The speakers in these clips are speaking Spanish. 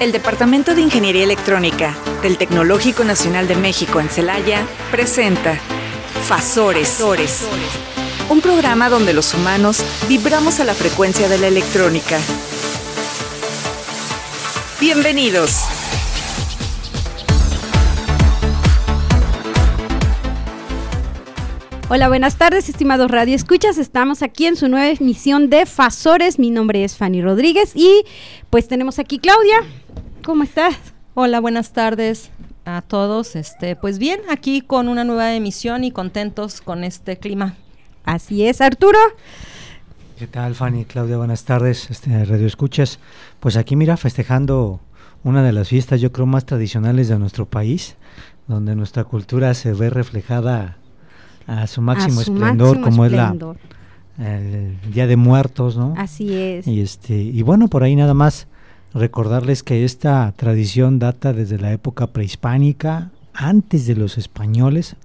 El Departamento de Ingeniería Electrónica del Tecnológico Nacional de México en Celaya presenta Fasores, un programa donde los humanos vibramos a la frecuencia de la electrónica. Bienvenidos. Hola, buenas tardes, estimados Radio Escuchas. Estamos aquí en su nueva emisión de Fasores. Mi nombre es Fanny Rodríguez y pues tenemos aquí Claudia. ¿Cómo estás? Hola, buenas tardes a todos. Este, pues bien, aquí con una nueva emisión y contentos con este clima. Así es, Arturo. ¿Qué tal, Fanny? Claudia, buenas tardes. Este, Radio Escuchas. Pues aquí, mira, festejando una de las fiestas, yo creo, más tradicionales de nuestro país, donde nuestra cultura se ve reflejada a su máximo esplendor, como es la el Día de Muertos, ¿no? Así es. Y este y bueno, por ahí nada más recordarles que esta tradición data desde la época prehispánica, antes de los españoles,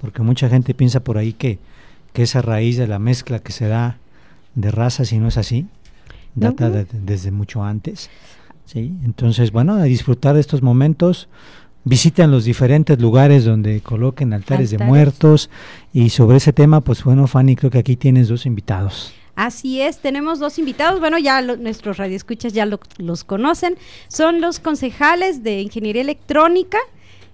porque mucha gente piensa por ahí que, que esa raíz de la mezcla que se da de razas y no es así, data desde mucho antes. ¿sí? Entonces, bueno, a disfrutar de estos momentos, visitan los diferentes lugares donde coloquen altares, de muertos y sobre ese tema, pues bueno, Fanny, creo que aquí tienes dos invitados. Así es, tenemos dos invitados, bueno, ya nuestros radioescuchas ya los conocen, son los concejales de Ingeniería Electrónica,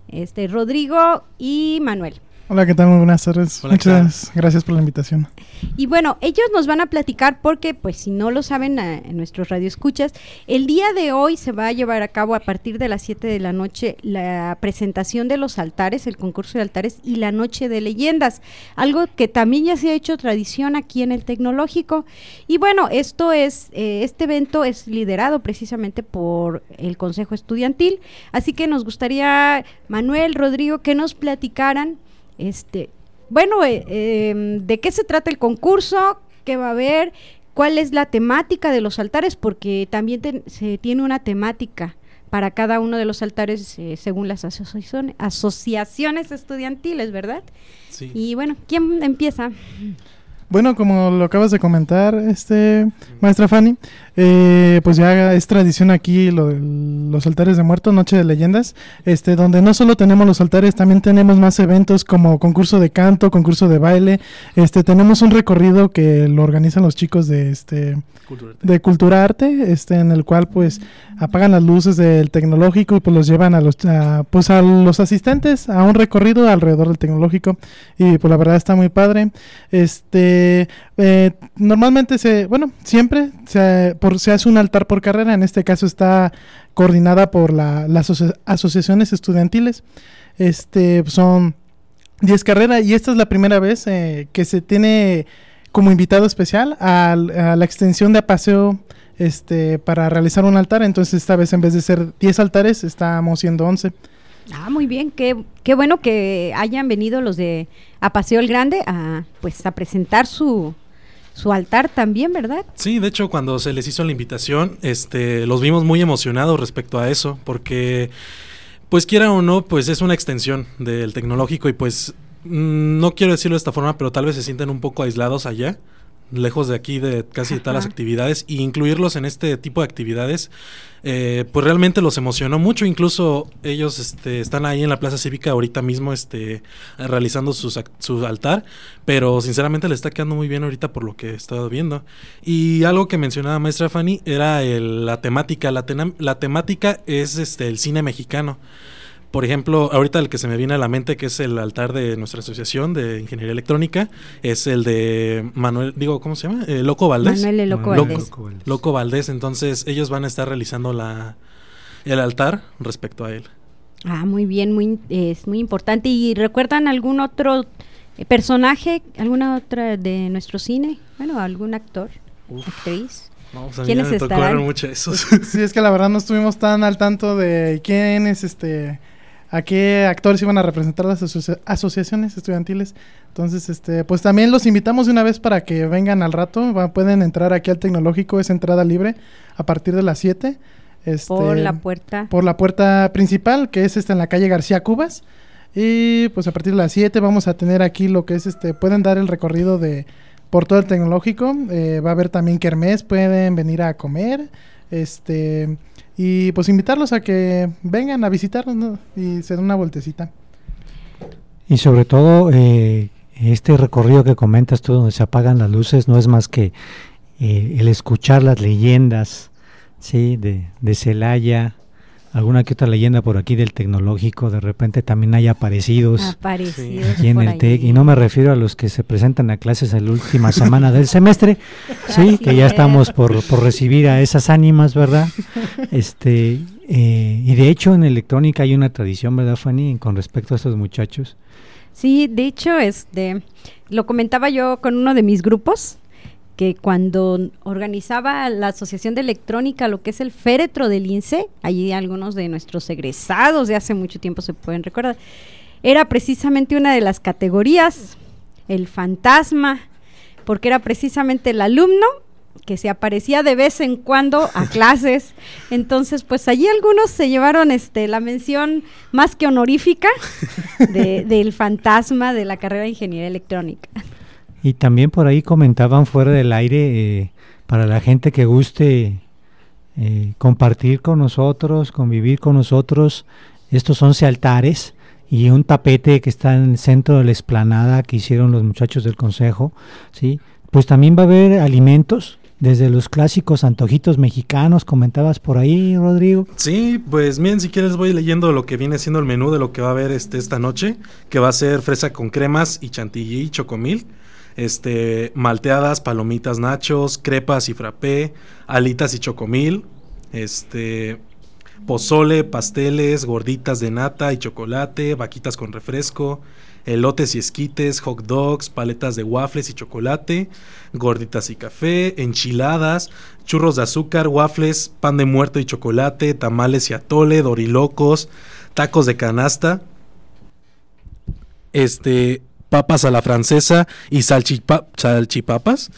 este Rodrigo y Manuel. Hola, ¿qué tal? Muy buenas tardes. Muchas gracias por la invitación. Y bueno, ellos nos van a platicar porque, pues si no lo saben en nuestros radioescuchas, el día de hoy se va a llevar a cabo a partir de las 7 de la noche la presentación de los altares, el concurso de altares y la noche de leyendas, algo que también ya se ha hecho tradición aquí en el tecnológico. Y bueno, esto es, eh, este evento es liderado precisamente por el Consejo Estudiantil, así que nos gustaría, Manuel, Rodrigo, que nos platicaran este, bueno, eh, em, ¿de qué se trata el concurso? ¿Qué va a haber? ¿Cuál es la temática de los altares? Porque también se tiene una temática para cada uno de los altares eh, según las asociaciones, asociaciones estudiantiles, ¿verdad? Sí. Y bueno, ¿quién empieza? Bueno, como lo acabas de comentar, este maestra Fanny, eh, pues ya es tradición aquí los altares de muertos, Noche de Leyendas, este, donde no solo tenemos los altares, también tenemos más eventos como concurso de canto, concurso de baile, este, tenemos un recorrido que lo organizan los chicos de este de Cultura Arte, este, en el cual pues apagan las luces del tecnológico y pues los llevan a los pues a los asistentes a un recorrido alrededor del tecnológico y pues la verdad está muy padre. Este eh, normalmente se, bueno, siempre se, se hace un altar por carrera, en este caso está coordinada por la, las asociaciones estudiantiles. Este son 10 carreras y esta es la primera vez eh, que se tiene como invitado especial a, la extensión de paseo este, para realizar un altar. Entonces esta vez en vez de ser 10 altares, estamos siendo 11. Ah, muy bien, qué, qué bueno que hayan venido los de Apaseo el Grande a pues a presentar su, su altar también, ¿verdad? Sí, de hecho cuando se les hizo la invitación, este, los vimos muy emocionados respecto a eso, porque pues quiera o no, pues es una extensión del tecnológico y pues Mm, no quiero decirlo de esta forma, pero tal vez se sienten un poco aislados allá, lejos de aquí de casi todas las actividades, y incluirlos en este tipo de actividades, eh, pues realmente los emocionó mucho. Incluso ellos este, están ahí en la Plaza Cívica ahorita mismo este, realizando su altar, pero sinceramente le está quedando muy bien ahorita por lo que he estado viendo. Y algo que mencionaba maestra Fanny era la temática. La, la temática es este, el cine mexicano. Por ejemplo, ahorita el que se me viene a la mente, que es el altar de nuestra asociación de ingeniería electrónica, es el de Manuel, digo, ¿cómo se llama? Eh, Loco Valdés. Manuel Loco, Valdés. Loco, Valdés. Entonces, ellos van a estar realizando la, el altar respecto a él. Ah, muy bien, muy, es muy importante. ¿Y recuerdan algún otro eh, personaje, alguna otra de nuestro cine? Bueno, algún actor, actriz. No, pues ¿Quiénes estarán? mucho esos. sí, es que la verdad no estuvimos tan al tanto de quiénes, este a qué actores iban a representar las asociaciones estudiantiles. Entonces, este, pues también los invitamos de una vez para que vengan al rato. pueden entrar aquí al tecnológico, es entrada libre a partir de las 7. Este, por la puerta. Por la puerta principal, que es esta en la calle García Cubas. Y pues a partir de las 7 vamos a tener aquí lo que es este, pueden dar el recorrido de por todo el tecnológico. Eh, va a haber también kermés, pueden venir a comer. Este y pues invitarlos a que vengan a visitarnos ¿no? y se den una vueltecita. Y sobre todo, eh, este recorrido que comentas tú, donde se apagan las luces, no es más que eh, el escuchar las leyendas, ¿sí? De, de Celaya, alguna que otra leyenda por aquí del tecnológico, de repente también hay aparecidos Aparecidos aquí en el TEC, y no me refiero a los que se presentan a clases en la última semana del semestre, sí, que ya es. estamos por, por recibir a esas ánimas, ¿verdad? Este, eh, y de hecho en electrónica hay una tradición, ¿verdad, Fanny, con respecto a estos muchachos? Sí, de hecho, este, lo comentaba yo con uno de mis grupos, que cuando organizaba la Asociación de Electrónica, lo que es el féretro del INSE, allí algunos de nuestros egresados de hace mucho tiempo se pueden recordar, era precisamente una de las categorías, el fantasma, porque era precisamente el alumno que se aparecía de vez en cuando a clases. Entonces, pues allí algunos se llevaron este la mención más que honorífica de- del fantasma de la carrera de ingeniería electrónica. Y también por ahí comentaban fuera del aire, eh, para la gente que guste eh, compartir con nosotros, convivir con nosotros, estos 11 altares y un tapete que está en el centro de la explanada que hicieron los muchachos del consejo, ¿sí? Pues también va a haber alimentos, desde los clásicos antojitos mexicanos, comentabas por ahí, Rodrigo. Sí, pues miren, si quieres voy leyendo lo que viene siendo el menú de lo que va a haber este, esta noche, que va a ser fresa con cremas y chantilly y chocomil, este, malteadas, palomitas, nachos, crepas y frappé, alitas y chocomil, este, pozole, pasteles, gorditas de nata y chocolate, vaquitas con refresco, elotes y esquites, hot dogs, paletas de waffles y chocolate, gorditas y café, enchiladas, churros de azúcar, waffles, pan de muerto y chocolate, tamales y atole, dorilocos, tacos de canasta, este, papas a la francesa y salchipa- salchipapas,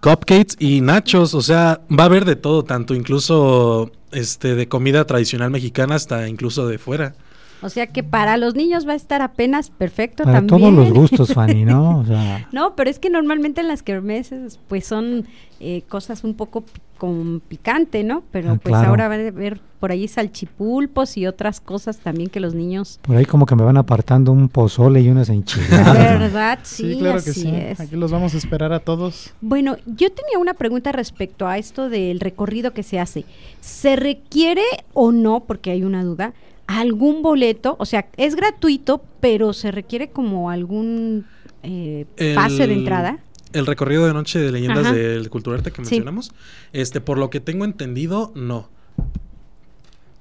cupcakes y nachos, o sea, va a haber de todo, tanto incluso este de comida tradicional mexicana hasta incluso de fuera. O sea que para los niños va a estar apenas perfecto Para también. todos los gustos, Fanny, ¿no? O sea, No, pero es que normalmente en las kermeses pues son eh, cosas un poco con picante, ¿no? Pero Ah, pues claro. ahora va a haber por ahí salchipulpos y otras cosas también que los niños... por ahí como que me van apartando un pozole y unas enchiladas. ¿Verdad? Sí, Sí, claro que sí. es. Aquí los vamos a esperar a todos. Bueno, yo tenía una pregunta respecto a esto del recorrido que se hace. ¿Se requiere o no, porque hay una duda, algún boleto? O sea, es gratuito, pero se requiere como algún eh, pase de entrada. El recorrido de noche de leyendas Ajá. del Culturarte que Sí. mencionamos, este por lo que tengo entendido, no.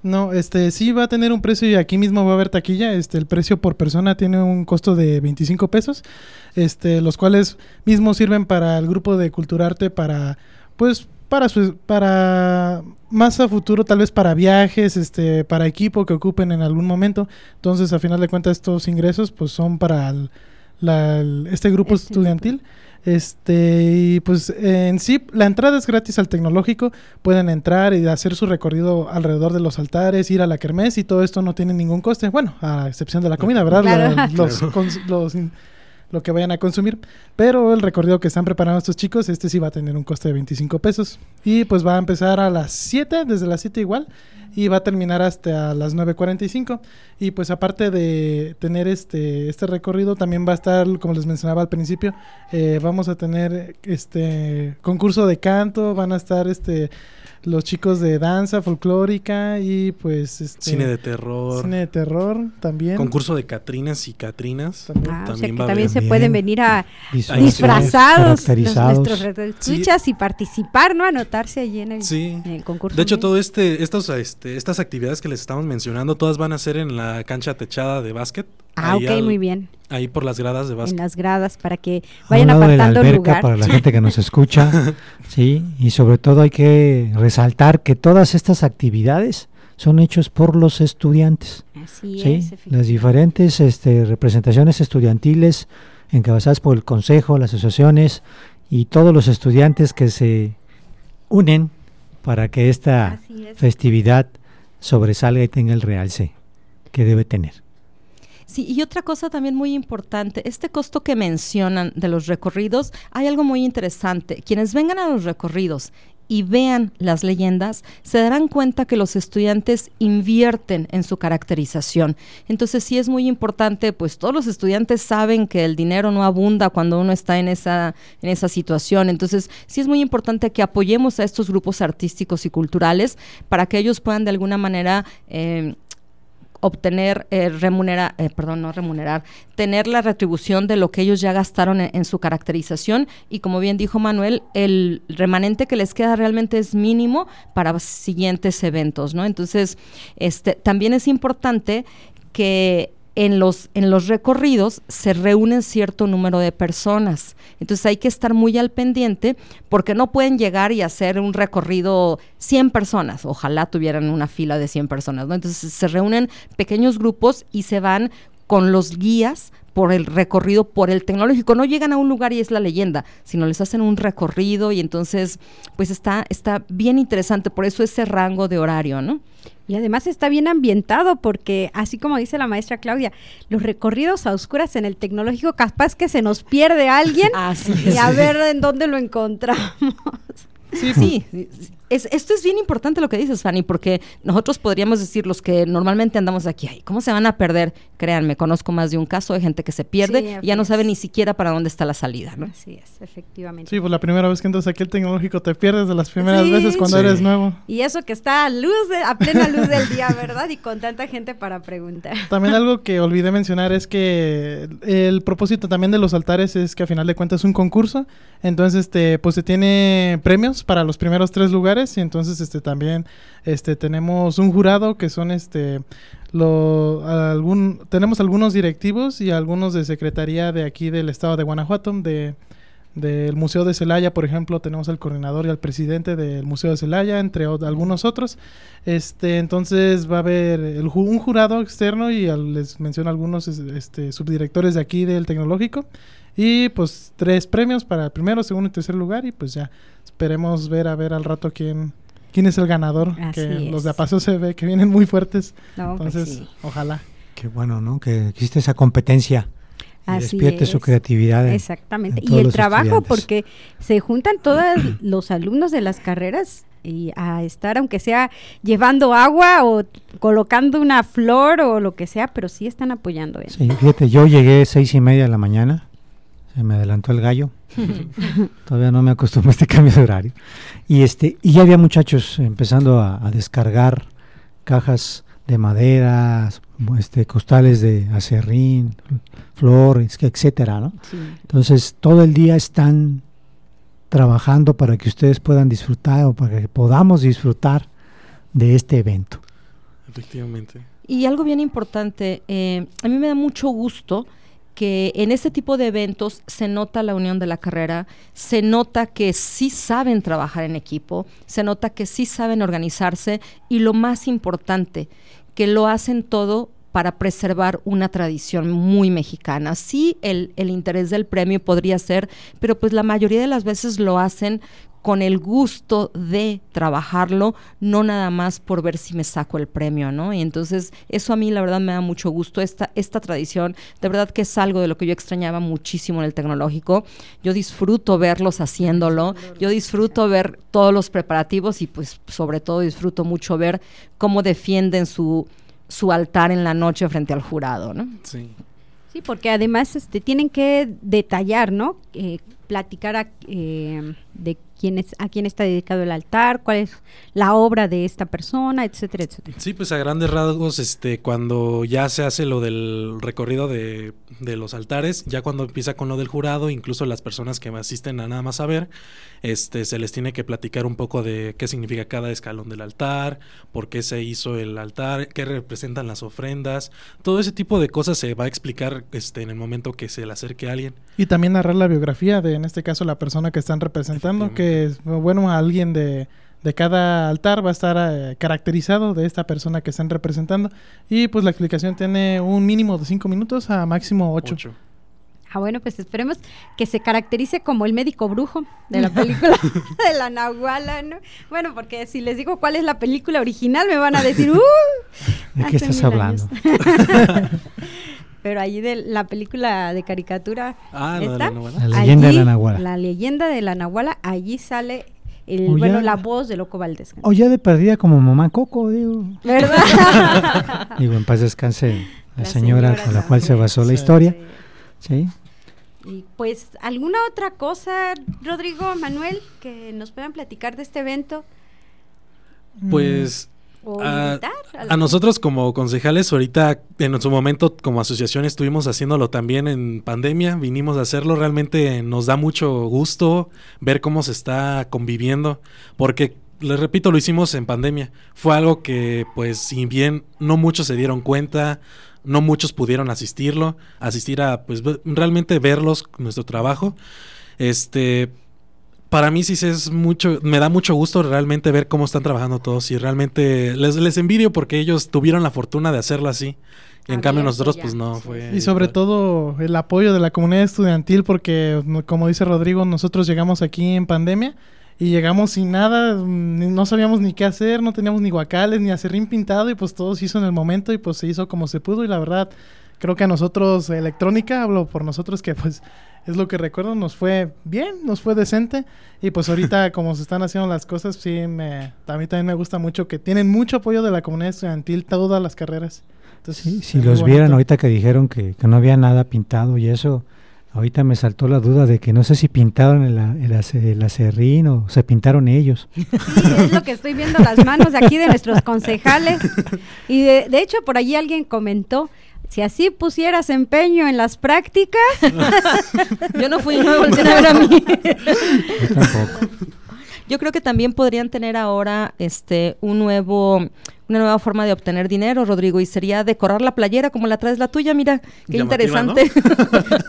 No, este sí va a tener un precio y aquí mismo va a haber taquilla. Este, el precio por persona tiene un costo de 25 pesos, este, los cuales mismos sirven para el grupo de Culturarte para, pues, para su, para más a futuro, tal vez para viajes, este, para equipo que ocupen en algún momento. Entonces, a final de cuentas, estos ingresos, pues, son para el- la- el- este grupo Este estudiantil. Este, y pues en sí, la entrada es gratis al tecnológico. Pueden entrar y hacer su recorrido alrededor de los altares, ir a la kermés y todo esto no tiene ningún coste. Bueno, a excepción de la comida, ¿verdad? Claro. La- los, cons- los lo que vayan a consumir. Pero el recorrido que están preparando estos chicos, este sí va a tener un coste de 25 pesos. Y pues va a empezar a las 7, desde las 7 igual, y va a terminar hasta las 9.45. Y pues aparte de tener este, este recorrido, también va a estar, como les mencionaba al principio, eh, vamos a tener este concurso de canto, van a estar este los chicos de danza folclórica y pues este, Cine de terror, cine de terror también. concurso de Catrinas y Catrinas. También. Ah, o sea también que va a también se pueden venir a Disfrazados, disfrazados los, nuestros escuchas y participar, ¿no? Anotarse allí en el, Sí. en el concurso. De hecho, todo este, estos, este, estas actividades que les estamos mencionando, todas van a ser en la cancha techada de básquet. Ah, ok, al- muy bien. Ahí por las gradas de En básquet. las gradas para que vayan lado de la apartando alberca lugar. para la gente que nos escucha, sí, y sobre todo hay que resaltar que todas estas actividades son hechas por los estudiantes, Así sí, es, las diferentes este, representaciones estudiantiles encabezadas por el consejo, las asociaciones y todos los estudiantes que se unen para que esta es. festividad sobresalga y tenga el realce que debe tener. Sí, y otra cosa también muy importante, este costo que mencionan de los recorridos, hay algo muy interesante. Quienes vengan a los recorridos y vean las leyendas, se darán cuenta que los estudiantes invierten en su caracterización. Entonces sí es muy importante, pues todos los estudiantes saben que el dinero no abunda cuando uno está en esa, en esa situación. Entonces sí es muy importante que apoyemos a estos grupos artísticos y culturales para que ellos puedan de alguna manera... Eh, obtener, eh, remunerar, eh, perdón, no remunerar, tener la retribución de lo que ellos ya gastaron en, su caracterización y como bien dijo Manuel, el remanente que les queda realmente es mínimo para siguientes eventos, ¿no? Entonces, este, también es importante que en los, en los recorridos se reúnen cierto número de personas. Entonces hay que estar muy al pendiente porque no pueden llegar y hacer un recorrido 100 personas. Ojalá tuvieran una fila de 100 personas. ¿no? Entonces se reúnen pequeños grupos y se van con los guías por el recorrido, por el tecnológico. No llegan a un lugar y es la leyenda, sino les hacen un recorrido y entonces, pues está, está bien interesante, por eso ese rango de horario, ¿no? Y además está bien ambientado porque, así como dice la maestra Claudia, los recorridos a oscuras en el tecnológico, capaz que se nos pierde alguien y a ver en dónde lo encontramos. Sí, sí, esto es bien importante lo que dices, Fanny, porque nosotros podríamos decir los que normalmente andamos aquí, ay, ¿cómo se van a perder? Créanme, conozco más de un caso de gente que se pierde y ya no sabe ni siquiera para dónde está la salida, ¿no? Así es, efectivamente. Sí, pues la primera vez que entras aquí al tecnológico te pierdes de las primeras veces cuando eres nuevo. Y eso que está a luz, a plena luz del día, ¿verdad? Y con tanta gente para preguntar. También algo que olvidé mencionar es que el propósito también de los altares es que a final de cuentas es un concurso, entonces este, pues se tiene premios para los primeros tres lugares y entonces este también este tenemos un jurado que son este lo algún tenemos algunos directivos y algunos de secretaría de aquí del estado de Guanajuato de del Museo de Celaya, por ejemplo, tenemos al coordinador y al presidente del Museo de Celaya, entre algunos otros. Este, entonces va a haber un jurado externo y les menciono algunos este, subdirectores de aquí del tecnológico y pues tres premios para el primero, segundo y tercer lugar y pues ya esperemos ver a ver al rato quién quién es el ganador. que los de Apaso se ve que vienen muy fuertes. Pues Entonces, ojalá. Qué bueno, ¿no? Que existe esa competencia. Y despierte su creatividad. Exactamente. y el trabajo, porque se juntan todos los alumnos de las carreras y a estar, aunque sea llevando agua o colocando una flor o lo que sea, pero sí están apoyando. Sí, fíjate, yo llegué seis y media de la mañana se me adelantó el gallo. Todavía no me acostumbré a este cambio de horario. Y este y ya había muchachos empezando a, descargar cajas de madera, este, costales de acerrín, flores, etcétera, ¿no? Entonces todo el día están trabajando para que ustedes puedan disfrutar o para que podamos disfrutar de este evento. Efectivamente. Y algo bien importante, eh, a mí me da mucho gusto que en este tipo de eventos se nota la unión de la carrera, se nota que sí saben trabajar en equipo, se nota que sí saben organizarse y lo más importante, que lo hacen todo para preservar una tradición muy mexicana. Sí, el, el, interés del premio podría ser, pero pues la mayoría de las veces lo hacen con el gusto de trabajarlo, no nada más por ver si me saco el premio, ¿no? Y entonces eso a mí la verdad me da mucho gusto, esta, esta tradición, de verdad que es algo de lo que yo extrañaba muchísimo en el tecnológico, yo disfruto verlos haciéndolo, yo disfruto ver todos los preparativos y pues sobre todo disfruto mucho ver cómo defienden su, su altar en la noche frente al jurado, ¿no? Sí. Sí, porque además este, tienen que detallar, ¿no? Eh, platicar a, eh, de quién es, a quién está dedicado el altar, cuál es la obra de esta persona, etcétera, etcétera. Sí, pues a grandes rasgos, este, cuando ya se hace lo del recorrido de, de los altares, ya cuando empieza con lo del jurado, incluso las personas que asisten a nada más a ver, este, se les tiene que platicar un poco de qué significa cada escalón del altar, por qué se hizo el altar, qué representan las ofrendas, todo ese tipo de cosas se va a explicar este, en el momento que se le acerque a alguien. Y también narrar la biografía de, en este caso, la persona que están representando, que bueno, alguien de, de cada altar va a estar eh, caracterizado de esta persona que están representando. Y pues la explicación tiene un mínimo de 5 minutos a máximo 8. Ah, bueno, pues esperemos que se caracterice como el médico brujo de la película de la Nahuala, ¿no? Bueno, porque si les digo cuál es la película original, me van a decir, ¡uh! ¿De qué estás hablando? pero allí de la película de caricatura ah, la, leyenda de la Nahuala. La leyenda de la Nahuala, allí sale el, O bueno, ya- la voz de Loco Valdés. O ya de perdida como mamá Coco, digo. ¿Verdad? Digo, en paz descanse la, La señora, señora con la cual se basó la Sí. historia. ¿sí? Y pues, ¿alguna otra cosa, Rodrigo, Manuel, que nos puedan platicar de este evento? Pues ¿O a, nosotros como concejales ahorita en su momento como asociación estuvimos haciéndolo también en pandemia, vinimos a hacerlo, realmente nos da mucho gusto ver cómo se está conviviendo, porque les repito, lo hicimos en pandemia, fue algo que pues si bien no muchos se dieron cuenta, no muchos pudieron asistirlo, asistir a pues realmente verlos, nuestro trabajo, este para mí sí se es mucho, me da mucho gusto realmente ver cómo están trabajando todos y realmente les, les envidio porque ellos tuvieron la fortuna de hacerlo así. Y en cambio nosotros pues no fue. Y sobre todo el apoyo de la comunidad estudiantil porque, como dice Rodrigo, nosotros llegamos aquí en pandemia y llegamos sin nada, no sabíamos ni qué hacer, no teníamos ni guacales ni acerrín pintado y pues todo se hizo en el momento y pues se hizo como se pudo y la verdad creo que a nosotros electrónica, hablo por nosotros que pues es lo que recuerdo, nos fue bien, nos fue decente y pues ahorita como se están haciendo las cosas, sí, me, a mí también me gusta mucho que tienen mucho apoyo de la comunidad estudiantil todas las carreras. Entonces, Sí, si los vieran ahorita que dijeron que, que no había nada pintado y eso, ahorita me saltó la duda de que no sé si pintaron el, el, ace- el acerrín o se pintaron ellos. Sí, es lo que estoy viendo las manos de aquí de nuestros concejales. Y de, de hecho, por allí alguien comentó, si así pusieras empeño en las prácticas, Yo no fui, no me volteé a ver a mí. Yo tampoco. Yo creo que también podrían tener ahora este un nuevo una nueva forma de obtener dinero, Rodrigo, y sería decorar la playera como la traes la tuya, mira, qué Llamativa, ¿no? interesante.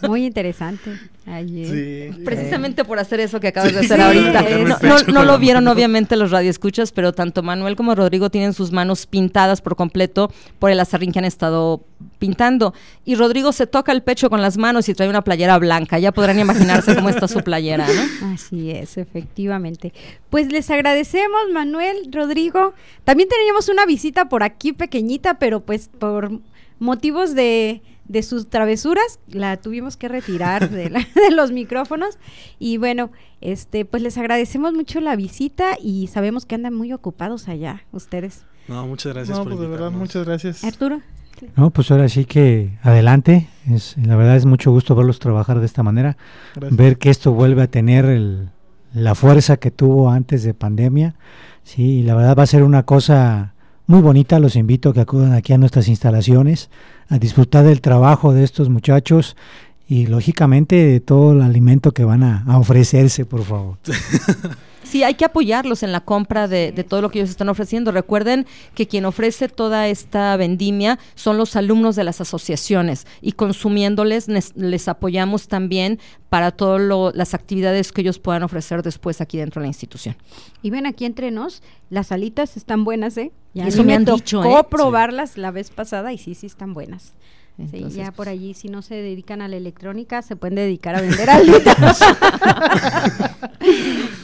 muy interesante. Sí. Precisamente por hacer eso que acabas de hacer sí, ahorita. No, no- lo vieron mano. obviamente los radioescuchas, pero tanto Manuel como Rodrigo tienen sus manos pintadas por completo por el acerrín que han estado pintando. Y Rodrigo se toca el pecho con las manos y trae una playera blanca. Ya podrán imaginarse cómo está su playera, ¿no? Así es, efectivamente. Pues les agradecemos, Manuel, Rodrigo. También teníamos una visita por aquí pequeñita, pero pues por motivos de, de sus travesuras la tuvimos que retirar de, la- de los micrófonos. Y bueno, este, pues les agradecemos mucho la visita y sabemos que andan muy ocupados allá, ustedes. No, muchas gracias No, por pues de verdad, muchas gracias. Arturo. No, pues ahora sí que adelante. Es, la verdad es mucho gusto verlos trabajar de esta manera. Gracias. ver que esto vuelve a tener el- la fuerza que tuvo antes de pandemia. Sí, y la verdad va a ser una cosa muy bonita. Los invito a que acudan aquí a nuestras instalaciones a disfrutar del trabajo de estos muchachos y lógicamente de todo el alimento que van a, a ofrecerse, por favor. Sí, hay que apoyarlos en la compra de, de todo lo que ellos están ofreciendo. Recuerden que quien ofrece toda esta vendimia son los alumnos de las asociaciones y consumiéndoles les apoyamos también para todas las actividades que ellos puedan ofrecer después aquí dentro de la institución. Y ven aquí entre nos, las alitas están buenas, ¿eh? Ya Eso me han dicho, ¿eh? probarlas la vez pasada y sí, sí están buenas. Sí, Entonces, ya por pues, allí, si no se dedican a la electrónica, se pueden dedicar a vender alitas.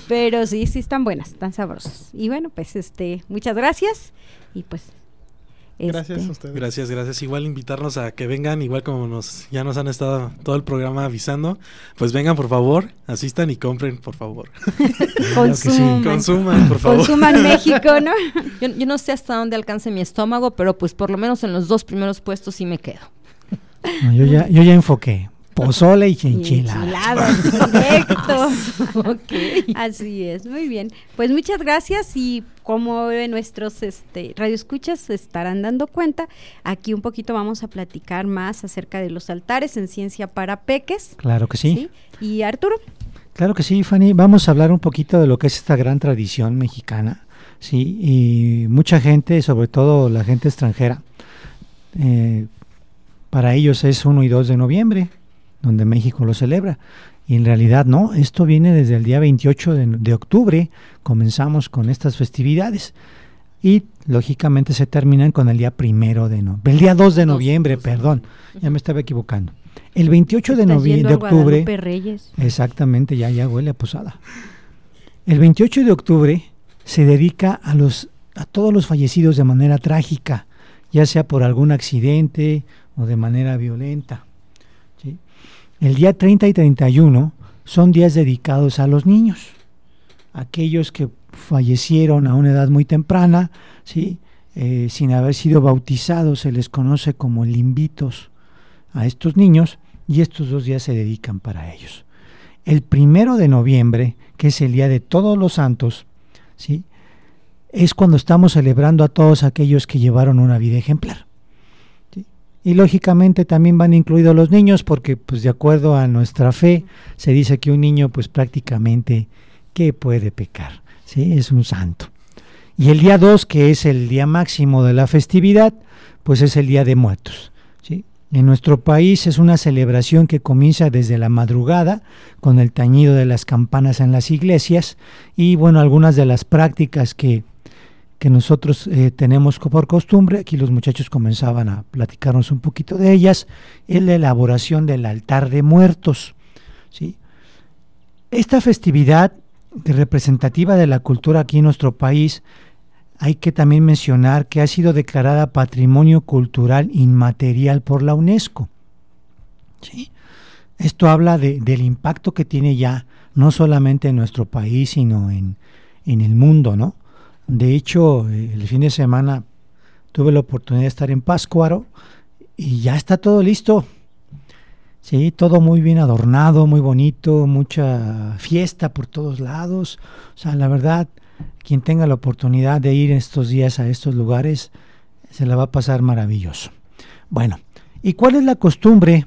Pero sí, sí están buenas, están sabrosas. Y bueno, pues este, muchas gracias. Y pues. Gracias este, a ustedes. Gracias, gracias. Igual invitarnos a que vengan, igual como nos ya nos han estado todo el programa avisando, pues vengan por favor, asistan y compren, por favor. Consuman, Consuman, por favor. consuman México, ¿no? yo, yo no sé hasta dónde alcance mi estómago, pero pues por lo menos en los dos primeros puestos sí me quedo. No, yo, ya, yo ya enfoqué. Pozole y enchiladas, directo. Ok. Así es, muy bien. Pues muchas gracias y como nuestros este, radioescuchas se estarán dando cuenta, aquí un poquito vamos a platicar más acerca de los altares en ciencia para peques. Claro que sí. ¿sí? Y Arturo, Claro que sí, Fanny. Vamos a hablar un poquito de lo que es esta gran tradición mexicana, sí, y mucha gente, sobre todo la gente extranjera, eh, para ellos es 1 y 2 de noviembre, donde México lo celebra. Y en realidad no, esto viene desde el día 28 de, de octubre, comenzamos con estas festividades. Y lógicamente se terminan con el día primero de noviembre, el día 2 de noviembre, perdón, ya me estaba equivocando. El 28 de noviembre, de octubre, Reyes. Exactamente, ya, ya huele a posada. El 28 de octubre se dedica a, los, a todos los fallecidos de manera trágica, ya sea por algún accidente o de manera violenta. El día 30 y 31 son días dedicados a los niños, aquellos que fallecieron a una edad muy temprana. Eh, sin haber sido bautizados, se les conoce como limbitos a estos niños y estos dos días se dedican para ellos. El primero de noviembre, que es el día de todos los santos, ¿sí? es cuando estamos celebrando a todos aquellos que llevaron una vida ejemplar. Y lógicamente también van incluidos los niños porque pues de acuerdo a nuestra fe se dice que un niño pues prácticamente que puede pecar, ¿sí? es un santo. Y el día 2, que es el día máximo de la festividad, pues es el Día de Muertos. ¿sí? En nuestro país es una celebración que comienza desde la madrugada con el tañido de las campanas en las iglesias y bueno, algunas de las prácticas que, que nosotros eh, tenemos por costumbre, aquí los muchachos comenzaban a platicarnos un poquito de ellas, es la elaboración del altar de muertos. ¿sí? Esta festividad representativa de la cultura aquí en nuestro país, hay que también mencionar que ha sido declarada Patrimonio Cultural Inmaterial por la UNESCO. ¿Sí? Esto habla de, del impacto que tiene ya, no solamente en nuestro país, sino en, en el mundo, ¿no? De hecho, el fin de semana tuve la oportunidad de estar en Páscuaro y ya está todo listo. Sí, todo muy bien adornado, muy bonito, mucha fiesta por todos lados. O sea, la verdad, quien tenga la oportunidad de ir estos días a estos lugares, se la va a pasar maravilloso. Bueno, ¿y cuál es la costumbre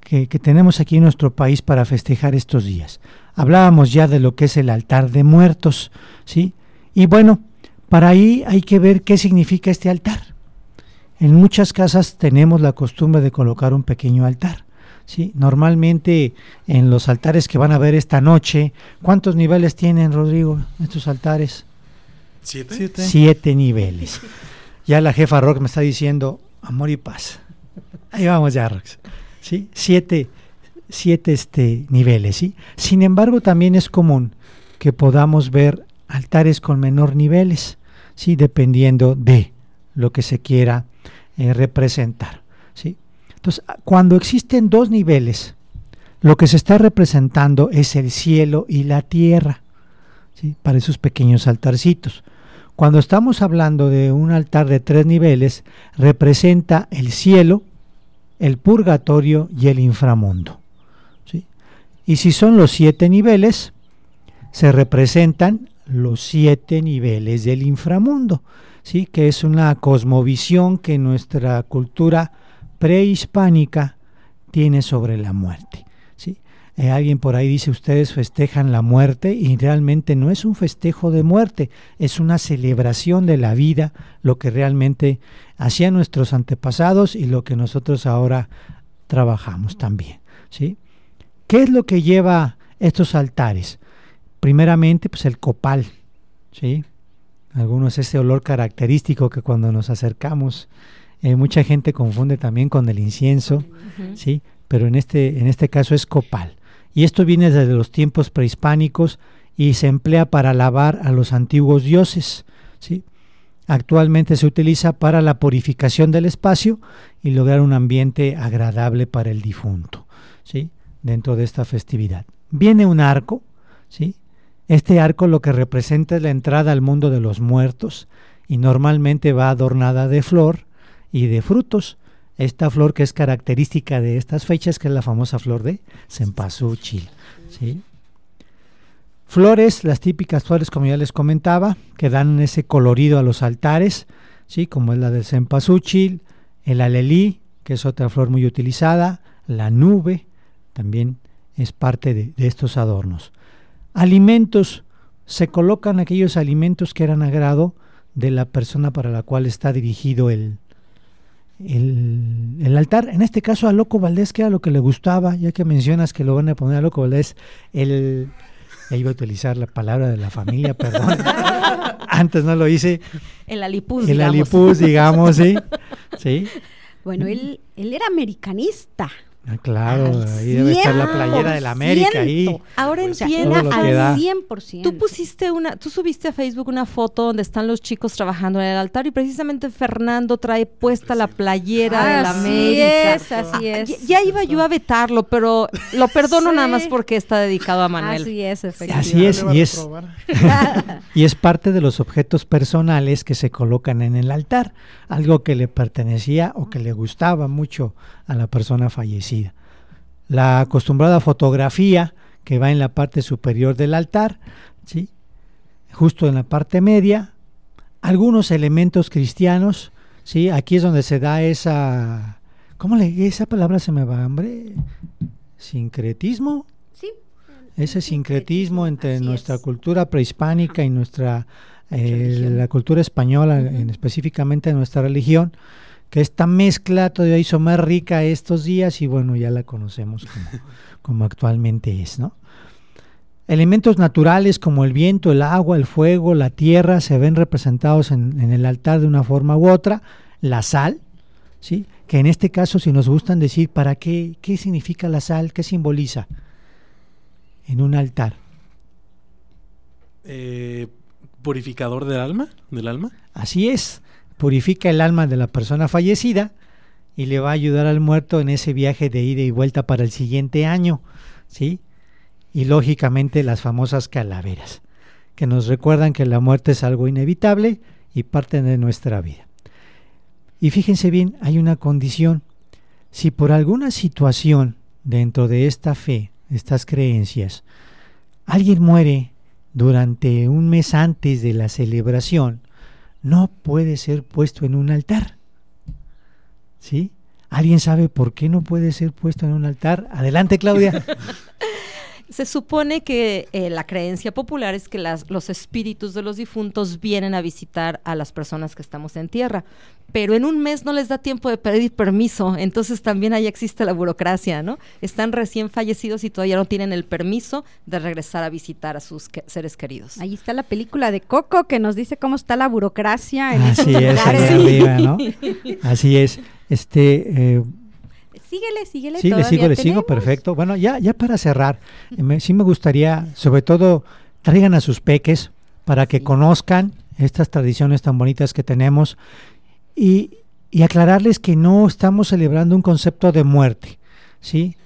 que, que tenemos aquí en nuestro país para festejar estos días? Hablábamos ya de lo que es el altar de muertos, ¿sí? Y bueno, para ahí hay que ver qué significa este altar. En muchas casas tenemos la costumbre de colocar un pequeño altar. ¿sí? Normalmente en los altares que van a ver esta noche, ¿cuántos niveles tienen, Rodrigo, estos altares? ¿Siete? Siete. Siete niveles. Ya la jefa Rox me está diciendo amor y paz. Ahí vamos ya, Rox. ¿Sí? Siete, siete este, niveles, ¿sí? Sin embargo, también es común que podamos ver altares con menor niveles, ¿sí? Dependiendo de lo que se quiera eh, representar, ¿sí? Entonces, cuando existen dos niveles, lo que se está representando es el cielo y la tierra, ¿sí? para esos pequeños altarcitos. Cuando estamos hablando de un altar de tres niveles, representa el cielo, el purgatorio y el inframundo. ¿sí? Y si son los siete niveles, se representan los siete niveles del inframundo, ¿sí? que es una cosmovisión que nuestra cultura prehispánica tiene sobre la muerte. ¿sí? Eh, alguien por ahí dice, ustedes festejan la muerte y realmente no es un festejo de muerte, es una celebración de la vida, lo que realmente hacían nuestros antepasados y lo que nosotros ahora trabajamos también. ¿sí? ¿Qué es lo que lleva estos altares? Primeramente, pues el copal, ¿sí? Algunos ese olor característico que cuando nos acercamos eh, mucha gente confunde también con el incienso, ¿sí? Pero en este, en este caso es copal. Y esto viene desde los tiempos prehispánicos y se emplea para alabar a los antiguos dioses, ¿sí? Actualmente se utiliza para la purificación del espacio y lograr un ambiente agradable para el difunto, ¿sí? Dentro de esta festividad. Viene un arco, ¿sí? Este arco lo que representa es la entrada al mundo de los muertos y normalmente va adornada de flor, y de frutos. Esta flor que es característica de estas fechas, que es la famosa flor de cempasúchil. ¿sí? Flores, las típicas flores, como ya les comentaba, que dan ese colorido a los altares, ¿sí? como es la del cempasúchil, el alelí, que es otra flor muy utilizada, la nube, también es parte de, de estos adornos. Alimentos, se colocan aquellos alimentos que eran agrado de la persona para la cual está dirigido el, el, el, altar, en este caso a Loco Valdés, que era lo que le gustaba, ya que mencionas que lo van a poner a Loco Valdés, el, ya iba a utilizar la palabra de la familia, perdón, antes no lo hice. El alipuz, El digamos. alipuz, digamos, sí. sí. Bueno, él, él era americanista. Ah, claro, ahí debe estar la playera de la América ahí. Ahora O sea, entiendo. todo lo que al da. 100%. Tú pusiste una, tú subiste a Facebook una foto donde están los chicos trabajando en el altar y precisamente Fernando trae puesta la playera de la Así América. es, así Ah, es. ya, ya iba yo a vetarlo, pero lo perdono Sí. nada más porque está dedicado a Manuel. Así es, efectivamente. Así es, y es, y es parte de los objetos personales que se colocan en el altar, algo que le pertenecía o que le gustaba mucho a la persona fallecida. La acostumbrada fotografía que va en la parte superior del altar, ¿sí? justo en la parte media, algunos elementos cristianos, ¿sí? aquí es donde se da esa, ¿cómo le, esa palabra se me va, hombre? Sincretismo, Sí. ese sincretismo entre así nuestra es. cultura prehispánica y nuestra eh, la cultura española, en específicamente nuestra religión, que esta mezcla todavía hizo más rica estos días y bueno, ya la conocemos como, como actualmente es, ¿no? Elementos naturales como el viento, el agua, el fuego, la tierra se ven representados en, en el altar de una forma u otra, la sal, ¿sí? que en este caso si nos gustan decir para qué, qué significa la sal, qué simboliza en un altar. Eh, purificador del alma, del alma. Así es, purifica el alma de la persona fallecida y le va a ayudar al muerto en ese viaje de ida y vuelta para el siguiente año, ¿sí? Y lógicamente las famosas calaveras, que nos recuerdan que la muerte es algo inevitable y parte de nuestra vida. Y fíjense bien, hay una condición. Si por alguna situación dentro de esta fe, estas creencias, alguien muere durante un mes antes de la celebración, no puede ser puesto en un altar. ¿Sí? ¿Alguien sabe por qué no puede ser puesto en un altar? Adelante, Claudia. Se supone que eh, la creencia popular es que las- los espíritus de los difuntos vienen a visitar a las personas que estamos en tierra, pero en un mes no les da tiempo de pedir permiso, entonces también ahí existe la burocracia, ¿no? Están recién fallecidos y todavía no tienen el permiso de regresar a visitar a sus que- seres queridos. Ahí está la película de Coco que nos dice cómo está la burocracia en esos Así es, ahí arriba, ¿no? Así es. Este, eh, Síguele, síguele. Sí, le sigo, le sigo, perfecto. Bueno, ya, ya para cerrar, eh, me- sí me gustaría, sobre todo, traigan a sus peques para que conozcan estas tradiciones tan bonitas que tenemos y, y aclararles que no estamos celebrando un concepto de muerte, ¿sí?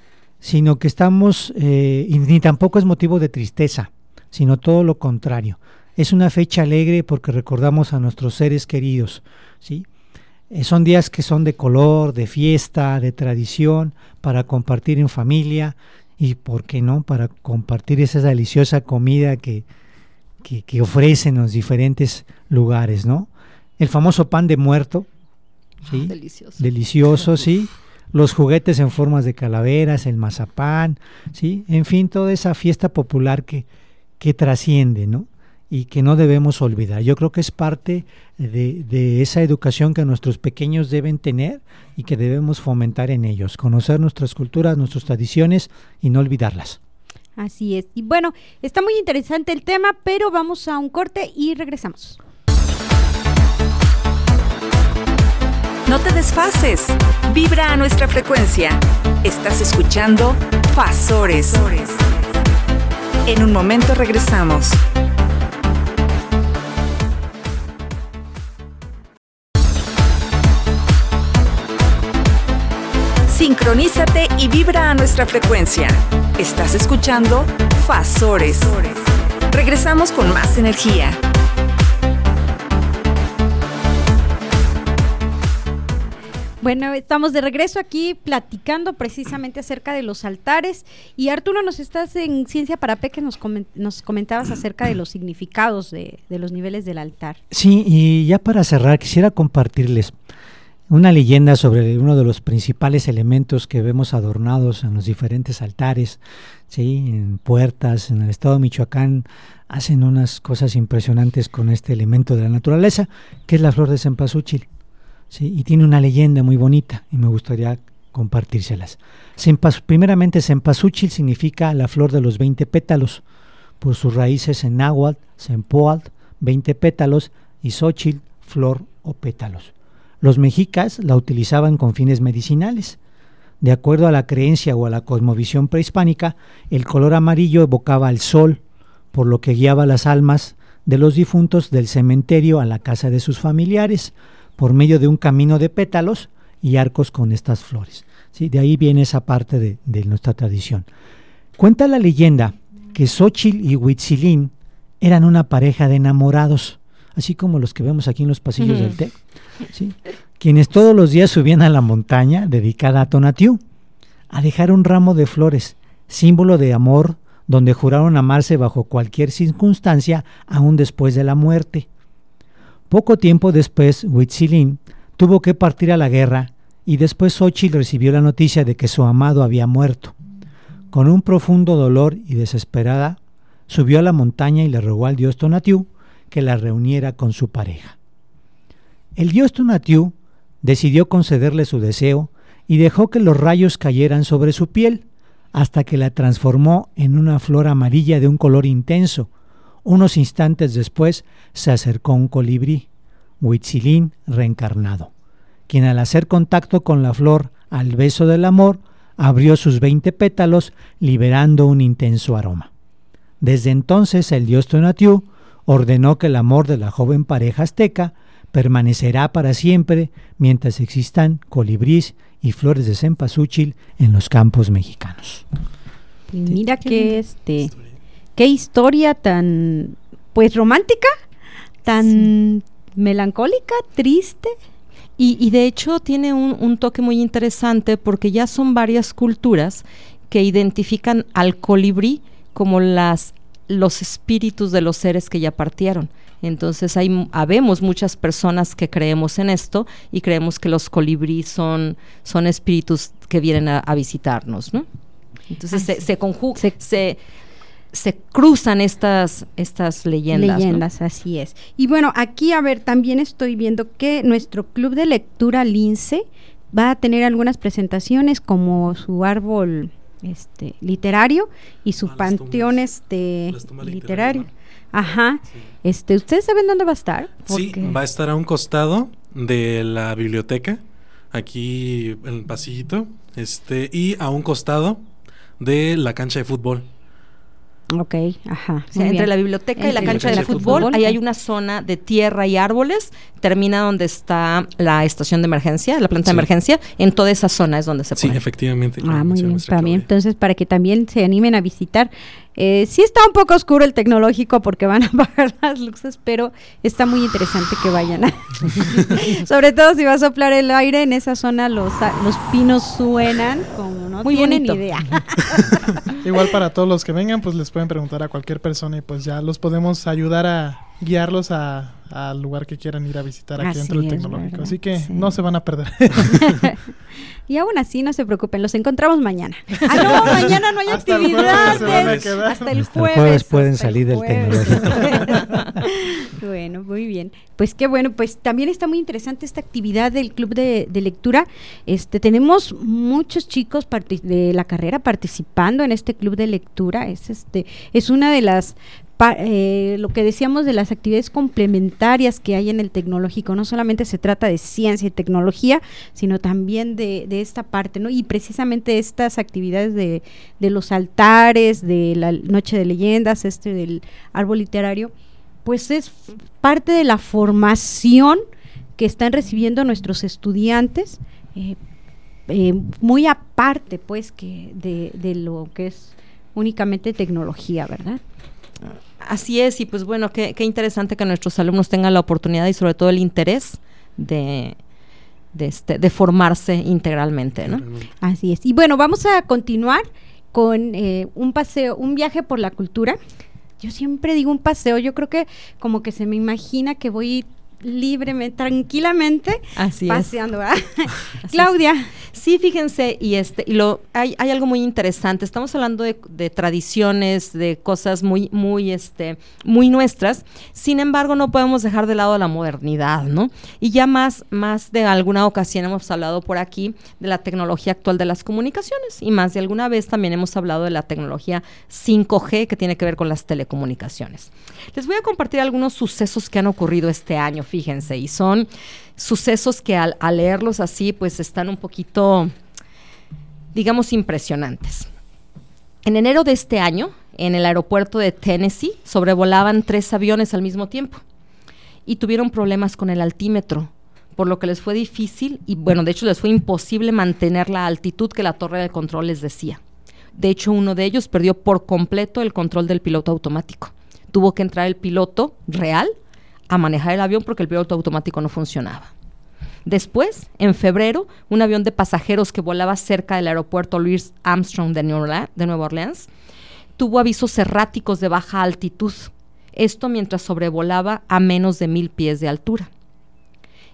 Sino que estamos, eh, y ni tampoco es motivo de tristeza, sino todo lo contrario. Es una fecha alegre porque recordamos a nuestros seres queridos, ¿sí? Eh, son días que son de color, de fiesta, de tradición, para compartir en familia y, ¿por qué no?, para compartir esa deliciosa comida que, que, que ofrecen los diferentes lugares, ¿no? El famoso pan de muerto, ¿sí? Delicioso. delicioso, sí. Los juguetes en formas de calaveras, el mazapán, sí. En fin, toda esa fiesta popular que, que trasciende, ¿no? Y que no debemos olvidar. Yo creo que es parte de, de esa educación que nuestros pequeños deben tener y que debemos fomentar en ellos. Conocer nuestras culturas, nuestras tradiciones y no olvidarlas. Así es. Y bueno, está muy interesante el tema, pero vamos a un corte y regresamos. No te desfases. Vibra a nuestra frecuencia. Estás escuchando Fasores. En un momento regresamos. Sincronízate y vibra a nuestra frecuencia. Estás escuchando Fasores. Regresamos con más energía. Bueno, estamos de regreso aquí platicando precisamente acerca de los altares. Y Arturo, nos estás en Ciencia para Peques, nos, nos comentabas acerca de los significados de, de los niveles del altar. Sí, y ya para cerrar, quisiera compartirles una leyenda sobre uno de los principales elementos que vemos adornados en los diferentes altares, ¿sí? en puertas, en el estado de Michoacán, hacen unas cosas impresionantes con este elemento de la naturaleza, que es la flor de cempasúchil. ¿sí? Y tiene una leyenda muy bonita y me gustaría compartírselas. Cempas- primeramente, cempasúchil significa la flor de los 20 pétalos, por sus raíces en náhuatl, sempoalt, 20 pétalos, y xochitl, flor o pétalos. Los mexicas la utilizaban con fines medicinales. De acuerdo a la creencia o a la cosmovisión prehispánica, el color amarillo evocaba al sol, por lo que guiaba las almas de los difuntos del cementerio a la casa de sus familiares, por medio de un camino de pétalos y arcos con estas flores. ¿Sí? De ahí viene esa parte de, de nuestra tradición. Cuenta la leyenda que Xochitl y Huitzilín eran una pareja de enamorados, así como los que vemos aquí en los pasillos del TEC, ¿sí? quienes todos los días subían a la montaña dedicada a Tonatiuh a dejar un ramo de flores, símbolo de amor, donde juraron amarse bajo cualquier circunstancia, aún después de la muerte. Poco tiempo después, Huitzilín tuvo que partir a la guerra y después Xochitl recibió la noticia de que su amado había muerto. Con un profundo dolor y desesperada, subió a la montaña y le rogó al dios Tonatiuh que la reuniera con su pareja. El dios Tonatiuh decidió concederle su deseo y dejó que los rayos cayeran sobre su piel, hasta que la transformó en una flor amarilla de un color intenso. Unos instantes después se acercó un colibrí, Huitzilín reencarnado, quien al hacer contacto con la flor al beso del amor, abrió sus veinte pétalos, liberando un intenso aroma. Desde entonces el dios Tonatiuh ordenó que el amor de la joven pareja azteca permanecerá para siempre mientras existan colibrís y flores de cempasúchil en los campos mexicanos. Y mira qué este qué historia tan pues romántica, tan melancólica, triste. Y, y de hecho tiene un, un toque muy interesante porque ya son varias culturas que identifican al colibrí como las los espíritus de los seres que ya partieron. Entonces hay habemos muchas personas que creemos en esto y creemos que los colibríes son, son espíritus que vienen a, a visitarnos, ¿no? Entonces se, se, conju- Se- se, se cruzan estas, estas leyendas. ¿no? Leyendas, así es. Y bueno, aquí, a ver, también estoy viendo que nuestro club de lectura Lince va a tener algunas presentaciones como su árbol este literario y su Ah, panteón este literario. Ajá. Sí. Este, ¿ustedes saben dónde va a estar? Sí, va a estar a un costado de la biblioteca, aquí en el pasillito, este, y a un costado de la cancha de fútbol. Ok, ajá. O sea, muy entre bien. la biblioteca y la cancha de cancha de fútbol, fútbol. ahí hay una zona de tierra y árboles, termina donde está la estación de emergencia, la planta de Sí. emergencia, en toda esa zona es donde se Sí, pone. efectivamente. como Ah, muy bien. Para mí, entonces, para que también se animen a visitar. Eh, sí está un poco oscuro el tecnológico porque van a apagar las luces, pero está muy interesante que vayan. a- Sobre todo si va a soplar el aire en esa zona, los, los pinos suenan como no Muy tienen bonito. idea. Igual para todos los que vengan, pues les pueden preguntar a cualquier persona y pues ya los podemos ayudar a guiarlos a- al lugar que quieran ir a visitar aquí Así dentro del tecnológico. ¿verdad? Así que Sí. no se van a perder. Y aún así, no se preocupen, los encontramos mañana. Ah, no, mañana no hay Hasta el jueves actividades. Hasta el Hasta el jueves. jueves pueden hasta salir del tecnológico. bueno, muy bien. Pues qué bueno, pues también está muy interesante esta actividad del club de, de lectura. Este, tenemos muchos chicos parti- de la carrera participando en este club de lectura. Es este, es una de las eh, lo que decíamos de las actividades complementarias que hay en el tecnológico, no solamente se trata de ciencia y tecnología, sino también de, esta parte, ¿no? Y precisamente estas actividades de, de los altares, de la noche de leyendas, este del árbol literario, pues es parte de la formación que están recibiendo nuestros estudiantes, eh, eh, muy aparte, pues, que de, de lo que es únicamente tecnología, ¿verdad? Así es, y pues bueno, qué, qué interesante que nuestros alumnos tengan la oportunidad y sobre todo el interés de, de, este, de formarse integralmente, ¿no? Así es. Y bueno, vamos a continuar con eh, un paseo, un viaje por la cultura. Yo siempre digo un paseo, yo creo que como que se me imagina que voy libremente, tranquilamente Así paseando, ¿verdad? es. Claudia. Sí, fíjense, y este, y lo, hay, hay algo muy interesante. Estamos hablando de, de tradiciones, de cosas muy, muy, este, muy nuestras. Sin embargo, no podemos dejar de lado la modernidad, ¿no? Y ya más, más de alguna ocasión hemos hablado por aquí de la tecnología actual de las comunicaciones y más de alguna vez también hemos hablado de la tecnología 5G que tiene que ver con las telecomunicaciones. Les voy a compartir algunos sucesos que han ocurrido este año, fíjense, y son sucesos que al, al leerlos así, pues están un poquito digamos, impresionantes. En enero de este año, en el aeropuerto de Tennessee, sobrevolaban tres aviones al mismo tiempo y tuvieron problemas con el altímetro, por lo que les fue difícil y, bueno, de hecho les fue imposible mantener la altitud que la torre de control les decía. De hecho, uno de ellos perdió por completo el control del piloto automático. Tuvo que entrar el piloto real a manejar el avión porque el piloto automático no funcionaba. Después, en febrero, un avión de pasajeros que volaba cerca del aeropuerto Louis Armstrong de, Nueva Orleans tuvo avisos erráticos de baja altitud. Esto mientras sobrevolaba a menos de mil pies de altura.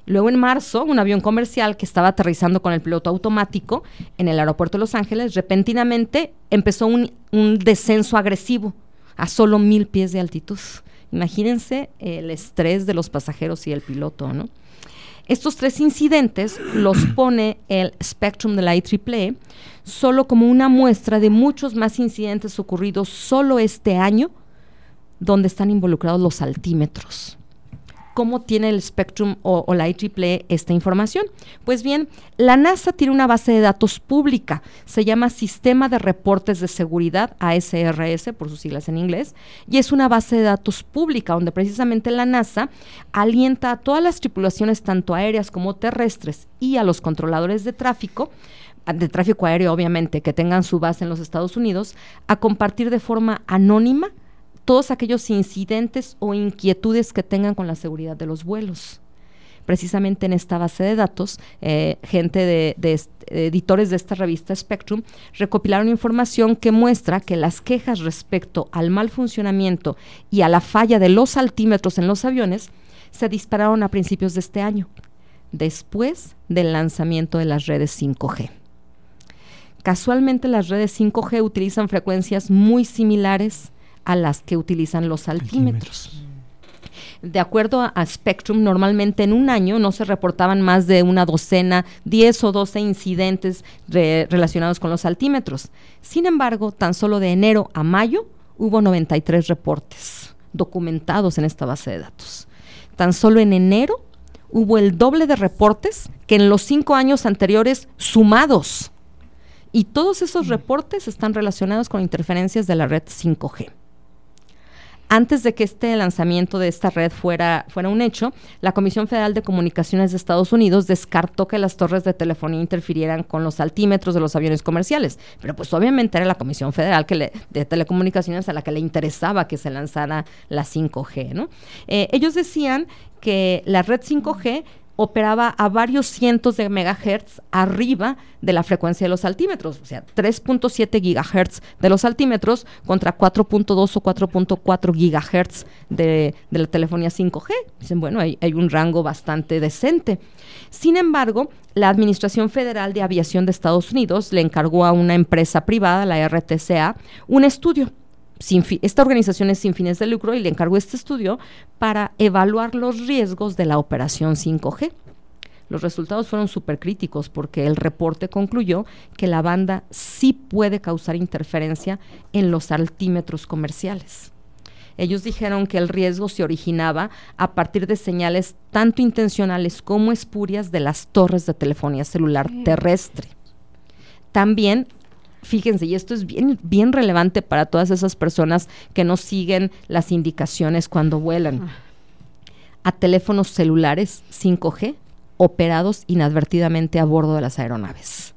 Luego en marzo, un avión comercial que estaba aterrizando con el piloto automático en el aeropuerto de Los Ángeles, repentinamente empezó un, descenso agresivo a solo mil pies de altitud. Imagínense el estrés de los pasajeros y el piloto, ¿no? Estos tres incidentes los pone el Spectrum de la IEEE solo como una muestra de muchos más incidentes ocurridos solo este año donde están involucrados los altímetros cómo tiene el Spectrum o, la IEEE esta información. Pues bien, la NASA tiene una base de datos pública, se llama Sistema de Reportes de Seguridad, ASRS por sus siglas en inglés, y es una base de datos pública donde precisamente la NASA alienta a todas las tripulaciones, tanto aéreas como terrestres, y a los controladores de tráfico, de tráfico aéreo obviamente, que tengan su base en los Estados Unidos, a compartir de forma anónima todos aquellos incidentes o inquietudes que tengan con la seguridad de los vuelos. Precisamente en esta base de datos, eh, gente de, editores de esta revista Spectrum recopilaron información que muestra que las quejas respecto al mal funcionamiento y a la falla de los altímetros en los aviones se dispararon a principios de este año, después del lanzamiento de las redes 5G. Casualmente las redes 5G utilizan frecuencias muy similares a las que utilizan los altímetros. De acuerdo a, Spectrum, normalmente en un año no se reportaban más de una docena, 10 o 12 incidentes relacionados con los altímetros. Sin embargo, tan solo de enero a mayo hubo 93 reportes documentados en esta base de datos. Tan solo en enero hubo el doble de reportes que en los cinco años anteriores sumados. Y todos esos mm. reportes están relacionados con interferencias de la red 5G. Antes de que este lanzamiento de esta red fuera, fuera un hecho, la Comisión Federal de Comunicaciones de Estados Unidos descartó que las torres de telefonía interfirieran con los altímetros de los aviones comerciales. Pero pues obviamente era la Comisión Federal que de Telecomunicaciones a la que le interesaba que se lanzara la 5G. ¿no? Eh, ellos decían que la red 5G operaba a varios cientos de megahertz arriba de la frecuencia de los altímetros, o sea, 3.7 gigahertz de los altímetros contra 4.2 o 4.4 gigahertz de, la telefonía 5G. Dicen, bueno, hay, hay un rango bastante decente. Sin embargo, la Administración Federal de Aviación de Estados Unidos le encargó a una empresa privada, la RTCA, un estudio esta organización es sin fines de lucro y le encargó este estudio para evaluar los riesgos de la operación 5G. Los resultados fueron súper críticos porque el reporte concluyó que la banda sí puede causar interferencia en los altímetros comerciales. Ellos dijeron que el riesgo se originaba a partir de señales tanto intencionales como espurias de las torres de telefonía celular terrestre. También fíjense, y esto es bien, bien relevante para todas esas personas que no siguen las indicaciones cuando vuelan, ah. a teléfonos celulares 5G operados inadvertidamente a bordo de las aeronaves.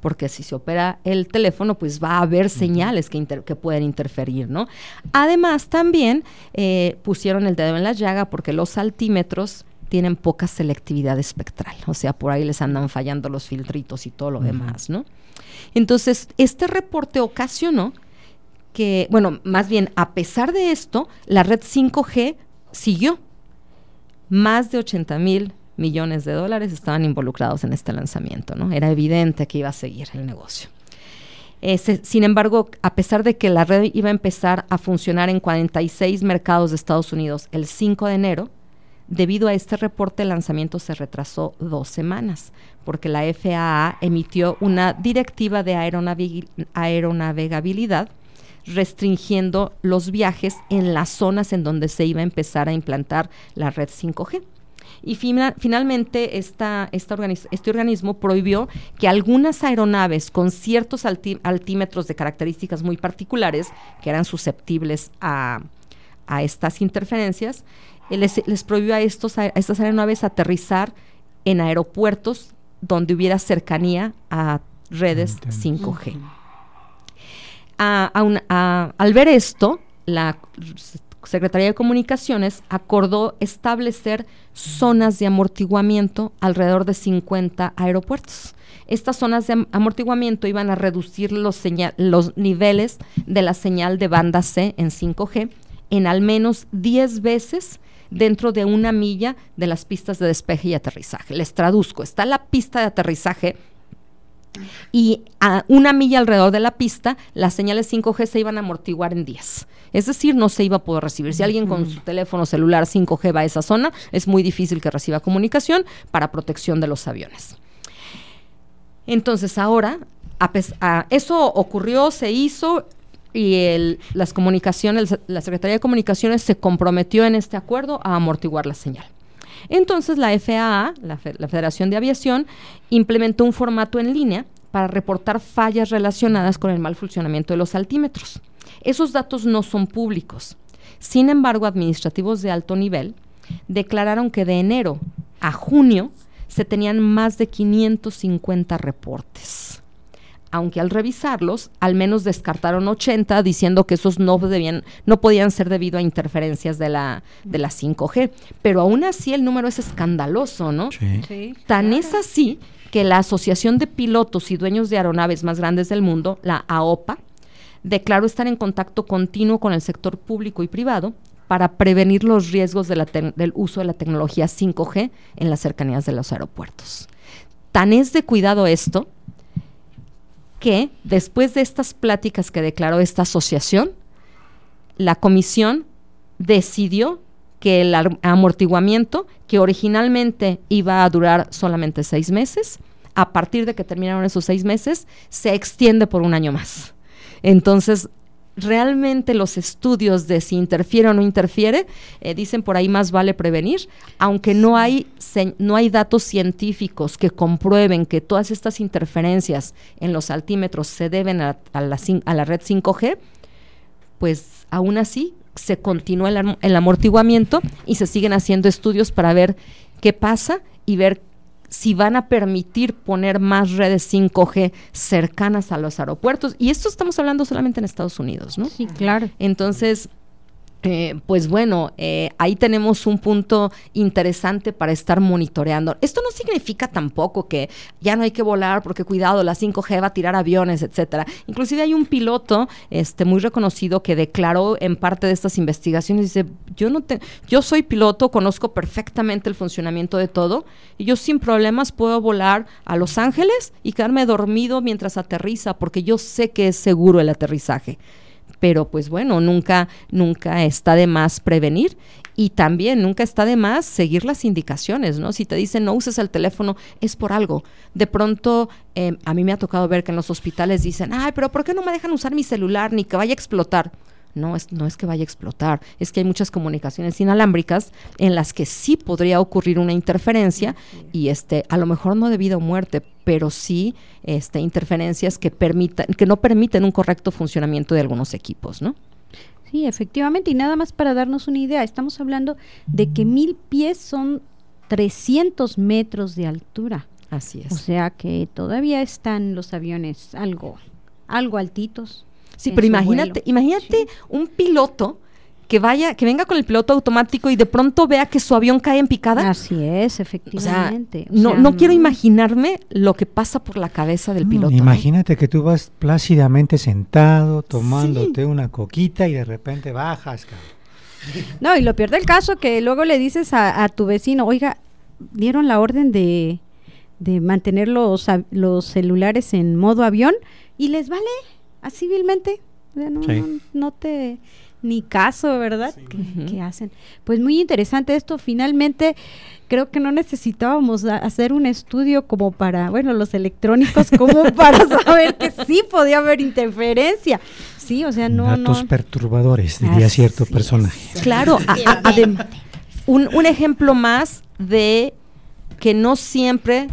Porque si se opera el teléfono, pues va a haber señales que, que pueden interferir, ¿no? Además, también eh, pusieron el dedo en la llaga porque los altímetros tienen poca selectividad espectral, o sea, por ahí les andan fallando los filtritos y todo lo demás, ¿no? Entonces, este reporte ocasionó que, bueno, más bien, a pesar de esto, la red 5G siguió. Más de 80 mil millones de dólares estaban involucrados en este lanzamiento, ¿no? Era evidente que iba a seguir el negocio. sin embargo, a pesar de que la red iba a empezar a funcionar en 46 mercados de Estados Unidos el 5 de enero, Debido a este reporte, el lanzamiento se retrasó dos semanas, porque la FAA emitió una directiva de aeronavegabilidad restringiendo los viajes en las zonas en donde se iba a empezar a implantar la red 5G. Y finalmente esta, este organismo prohibió que algunas aeronaves con ciertos altímetros de características muy particulares, que eran susceptibles a, estas interferencias, eh, les, prohibió a, estos, a estas aeronaves aterrizar en aeropuertos donde hubiera cercanía a redes 5G. al ver esto, la Secretaría de Comunicaciones acordó establecer zonas de amortiguamiento alrededor de 50 aeropuertos. Estas zonas de amortiguamiento iban a reducir los, los niveles de la señal de banda C en 5G en al menos 10 veces dentro de una milla de las pistas de despeje y aterrizaje. Les traduzco, está la pista de aterrizaje y a una milla alrededor de la pista, las señales 5G se iban a amortiguar en 10. Es decir, no se iba a poder recibir. Si alguien con su teléfono celular 5G va a esa zona, es muy difícil que reciba comunicación para protección de los aviones. Entonces ahora, eso ocurrió, se hizo y las comunicaciones, la Secretaría de Comunicaciones se comprometió en este acuerdo a amortiguar la señal. Entonces la FAA, la, Federación de Aviación, implementó un formato en línea para reportar fallas relacionadas con el mal funcionamiento de los altímetros. Esos datos no son públicos. Sin embargo, administrativos de alto nivel declararon que de enero a junio se tenían más de 550 reportes aunque al revisarlos, al menos descartaron 80 diciendo que esos no debían, no podían ser debido a interferencias de la, de la 5G. Pero aún así el número es escandaloso, ¿no? Sí. Tan es así que la Asociación de Pilotos y Dueños de Aeronaves más grandes del mundo, la AOPA, declaró estar en contacto continuo con el sector público y privado para prevenir los riesgos del uso de la tecnología 5G en las cercanías de los aeropuertos. Tan es de cuidado esto que después de estas pláticas que declaró esta asociación, la comisión decidió que el amortiguamiento, que originalmente iba a durar solamente seis meses, a partir de que terminaron esos seis meses, se extiende por un año más. Entonces, realmente los estudios de si interfiere o no interfiere, eh, dicen por ahí más vale prevenir, aunque no hay, no hay datos científicos que comprueben que todas estas interferencias en los altímetros se deben a, la, a la, red 5G, pues aún así se continúa el, el amortiguamiento y se siguen haciendo estudios para ver qué pasa y ver si van a permitir poner más redes 5G cercanas a los aeropuertos. Y esto estamos hablando solamente en Estados Unidos, ¿no? Sí, claro. Entonces, eh, pues bueno, eh, ahí tenemos un punto interesante para estar monitoreando. Esto no significa tampoco que ya no hay que volar porque cuidado, la 5G va a tirar aviones, etcétera. Inclusive hay un piloto este, muy reconocido que declaró en parte de estas investigaciones, dice, yo no te, yo soy piloto, conozco perfectamente el funcionamiento de todo y yo sin problemas puedo volar a Los Ángeles y quedarme dormido mientras aterriza porque yo sé que es seguro el aterrizaje pero pues bueno, nunca, nunca está de más prevenir y también nunca está de más seguir las indicaciones, ¿no? Si te dicen no uses el teléfono, es por algo. De pronto, eh, a mí me ha tocado ver que en los hospitales dicen, ay, pero ¿por qué no me dejan usar mi celular ni que vaya a explotar? No es, no es que vaya a explotar, es que hay muchas comunicaciones inalámbricas en las que sí podría ocurrir una interferencia y este, a lo mejor no debido a muerte, pero sí este, interferencias que permitan, que no permiten un correcto funcionamiento de algunos equipos, ¿no? Sí, efectivamente, y nada más para darnos una idea, estamos hablando de que mil pies son 300 metros de altura. Así es. O sea que todavía están los aviones algo, algo altitos. Sí, pero imagínate, imagínate un piloto que vaya, que venga con el piloto automático y de pronto vea que su avión cae en picada. Así es, efectivamente. no, no, quiero imaginarme lo que pasa por la cabeza del piloto. imagínate que tú vas plácidamente sentado, tomándote una coquita y de repente bajas. No, y lo peor del caso que luego le dices a, tu vecino, oiga, dieron la orden de, de mantener los, los celulares en modo avión y les vale así civilmente. no, no, te ni caso, ¿verdad? ¿Qué, hacen? Pues muy interesante esto. Finalmente, creo que no necesitábamos hacer un estudio como para, bueno, los electrónicos, como para saber que sí podía haber interferencia. Sí, o sea, no. Datos perturbadores, diría cierto personaje. Claro, un, un ejemplo más de que no siempre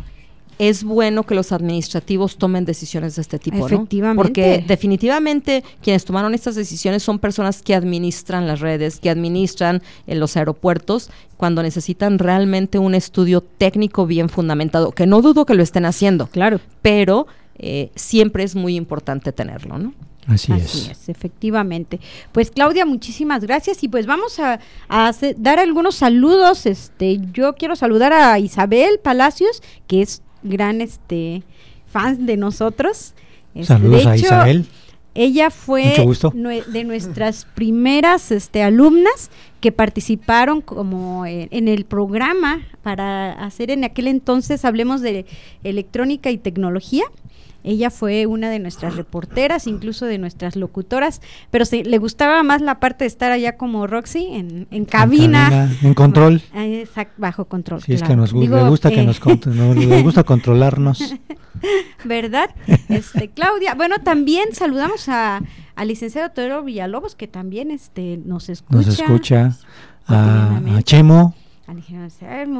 es bueno que los administrativos tomen decisiones de este tipo, Efectivamente. ¿no? Porque definitivamente quienes tomaron estas decisiones son personas que administran las redes, que administran en los aeropuertos, cuando necesitan realmente un estudio técnico bien fundamentado, que no dudo que lo estén haciendo, Claro. pero eh, siempre es muy importante tenerlo, ¿no? Así, Así es. es, efectivamente. Pues Claudia, muchísimas gracias y pues vamos a, a hacer- dar algunos saludos. Este, yo quiero saludar a Isabel Palacios, que es gran este fan de nosotros. Este, Saludos de a hecho, Isabel. Ella fue de nuestras primeras este, alumnas que participaron como eh, en el programa para hacer en aquel entonces, hablemos de electrónica y tecnología. Ella fue una de nuestras reporteras, incluso de nuestras locutoras, pero se, le gustaba más la parte de estar allá como Roxy en, en cabina. cabina, en control. Bajo control. Es que nos Digo, le gusta que eh, nos gusta controlarnos. ¿Verdad? Este, Claudia, bueno, también saludamos a al licenciado Teodoro Villalobos, que también este, nos escucha. Nos escucha a, a. Chemo,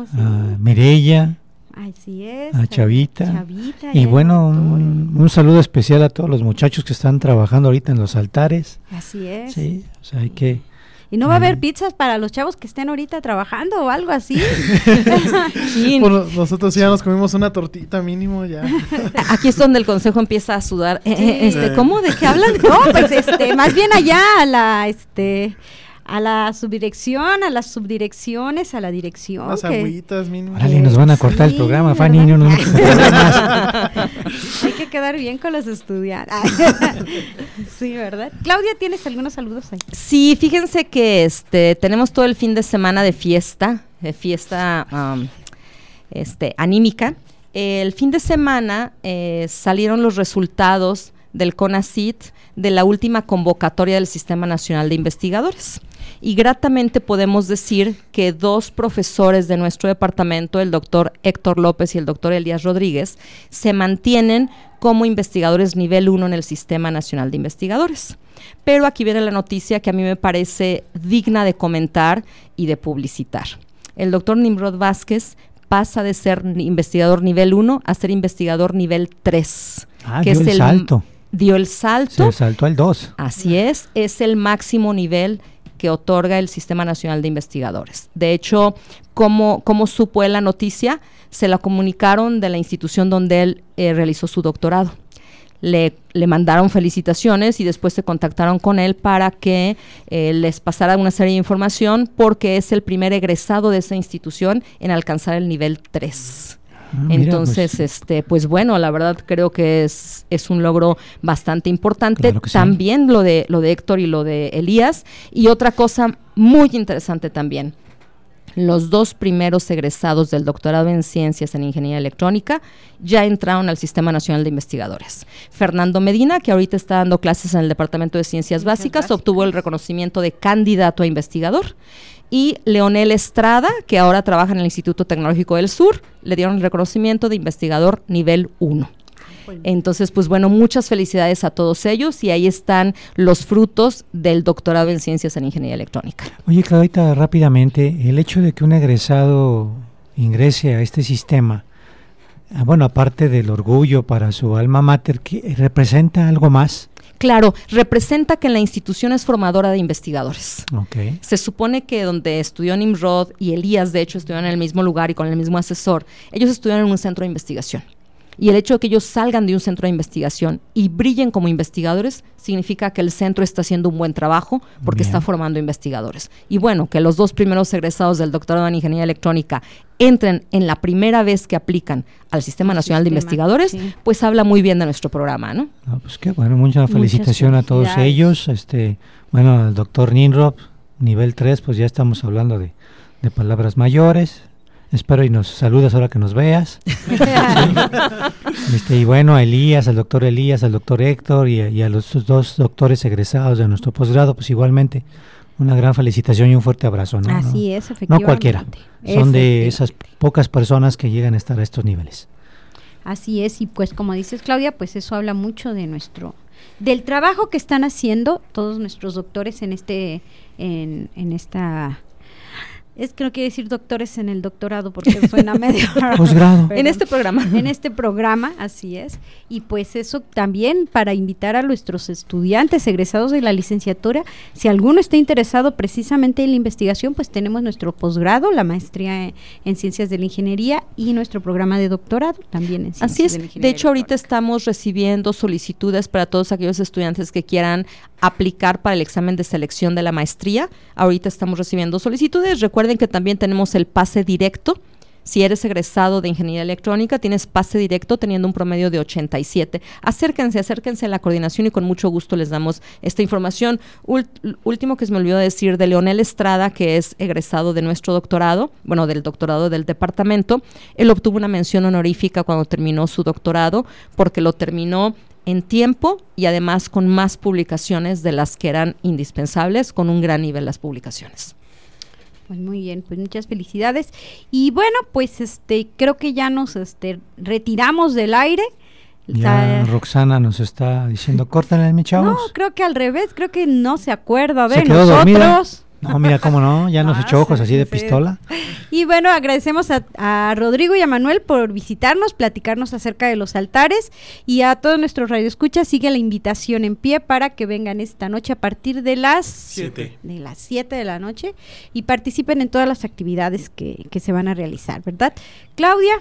sí. a Mireya, Así es. a Chavita. Chavita, Y bueno, un, un saludo especial a todos los muchachos que están trabajando ahorita en los altares. Así es. Sí, o sea, hay que... Y no va a haber pizzas para los chavos que estén ahorita trabajando o algo así. Nosotros ya nos comimos una tortita mínimo ya. Aquí es donde el consejo empieza a sudar. Eh, eh, este. ¿Cómo? ¿De qué hablan? no, pues este, más bien allá a la este a la subdirección, a las subdirecciones, a la dirección. Unas que- agüitas mínimo. Órale, nos van a cortar el programa, ¿verdad? Fanny. No. Hay que quedar bien con los estudiantes. sí, ¿verdad? Claudia, ¿tienes algunos saludos ahí? Sí, fíjense que este tenemos todo el fin de semana de fiesta, de fiesta am, este, anímica. El fin de semana eh, salieron los resultados del CONACIT de la última convocatoria del Sistema Nacional de Investigadores. Y gratamente podemos decir que dos profesores de nuestro departamento, el doctor Héctor López y el doctor Elías Rodríguez, se mantienen como investigadores nivel 1 en el Sistema Nacional de Investigadores. Pero aquí viene la noticia que a mí me parece digna de comentar y de publicitar. El doctor Nimrod Vázquez pasa de ser investigador nivel 1 a ser investigador nivel 3. Ah, dio el salto. Dio el salto. Se saltó al 2. Así es, es el máximo nivel que otorga el Sistema Nacional de Investigadores. De hecho, ¿cómo, cómo supo él la noticia? Se la comunicaron de la institución donde él eh, realizó su doctorado. Le, le mandaron felicitaciones y después se contactaron con él para que eh, les pasara una serie de información porque es el primer egresado de esa institución en alcanzar el nivel 3. Ah, mira, Entonces, pues, este, pues bueno, la verdad creo que es, es un logro bastante importante. Claro que sí. También lo de lo de Héctor y lo de Elías. Y otra cosa muy interesante también. Los dos primeros egresados del doctorado en ciencias en ingeniería electrónica ya entraron al Sistema Nacional de Investigadores. Fernando Medina, que ahorita está dando clases en el Departamento de Ciencias Ciencias Básicas, Básicas. obtuvo el reconocimiento de candidato a investigador. Y Leonel Estrada, que ahora trabaja en el Instituto Tecnológico del Sur, le dieron el reconocimiento de investigador nivel 1. Entonces, pues bueno, muchas felicidades a todos ellos y ahí están los frutos del doctorado en ciencias en ingeniería electrónica. Oye, Claudita, rápidamente, el hecho de que un egresado ingrese a este sistema, ah, bueno, aparte del orgullo para su alma mater, ¿qué- ¿representa algo más? Claro, representa que la institución es formadora de investigadores. Ok. Se supone que donde estudió Nimrod y Elías, de hecho, estudiaron en el mismo lugar y con el mismo asesor, ellos estudiaron en un centro de investigación. Y el hecho de que ellos salgan de un centro de investigación y brillen como investigadores significa que el centro está haciendo un buen trabajo porque Bien. está formando investigadores. Y bueno, que los dos primeros egresados del doctorado en ingeniería electrónica entren en la primera vez que aplican al Sistema Al Nacional de Investigadores, sí. pues habla muy bien de nuestro programa, ¿no? Ah, pues qué bueno, mucha felicitación a todos ellos. Este, bueno, al doctor Ninrop, nivel 3, pues ya estamos hablando de, de palabras mayores. Espero y nos saludas ahora que nos veas. Este, y bueno, a Elías, al doctor Elías, al doctor Héctor y a, y a los dos doctores egresados de nuestro posgrado, pues igualmente una gran felicitación y un fuerte abrazo. ¿no? Así No- es, efectivamente. No cualquiera. Son de esas pocas personas que llegan a estar a estos niveles. Así es, y pues como dices Claudia, pues eso habla mucho de nuestro, del trabajo que están haciendo todos nuestros doctores en este, en, en esta Es que no quiere decir doctores en el doctorado porque suena medio Posgrado. En este programa. En este programa, así es. Y pues eso también para invitar a nuestros estudiantes egresados de la licenciatura, si alguno está interesado precisamente en la investigación, pues tenemos nuestro posgrado, la maestría en, ciencias de la ingeniería y nuestro programa de doctorado también en ciencias Así es. de la De, hecho, ahorita estamos recibiendo solicitudes para todos aquellos estudiantes que quieran aplicar para el examen de selección de la maestría. Ahorita estamos recibiendo solicitudes. Recuerden que también tenemos el pase directo. Si eres egresado de ingeniería electrónica, tienes pase directo teniendo un promedio de 87. Acérquense, acérquense a la coordinación y con mucho gusto les damos esta información. Último que se me olvidó decir de Leonel Estrada, que es egresado de nuestro doctorado, bueno, del doctorado del departamento. Él obtuvo una mención honorífica cuando terminó su doctorado porque lo terminó en tiempo y además con más publicaciones de las que eran indispensables, con un gran nivel las publicaciones. Pues muy bien, pues muchas felicidades. Y bueno, pues este creo que ya nos este retiramos del aire. Ya Roxana nos está diciendo, córtenle, mi no, chavos. creo que al revés, creo que no se acuerda Se de quedó dormida. No, mira cómo no, ya nos Ah, echó ojos sí, así de sí. pistola. Y bueno, agradecemos a, a Rodrigo y a Manuel por visitarnos, platicarnos acerca de los altares y a todos nuestros radioescuchas sigue la invitación en pie para que vengan esta noche a partir de las Siete. de las 7 de la noche y participen en todas las actividades que, que se van a realizar, ¿verdad? Claudia,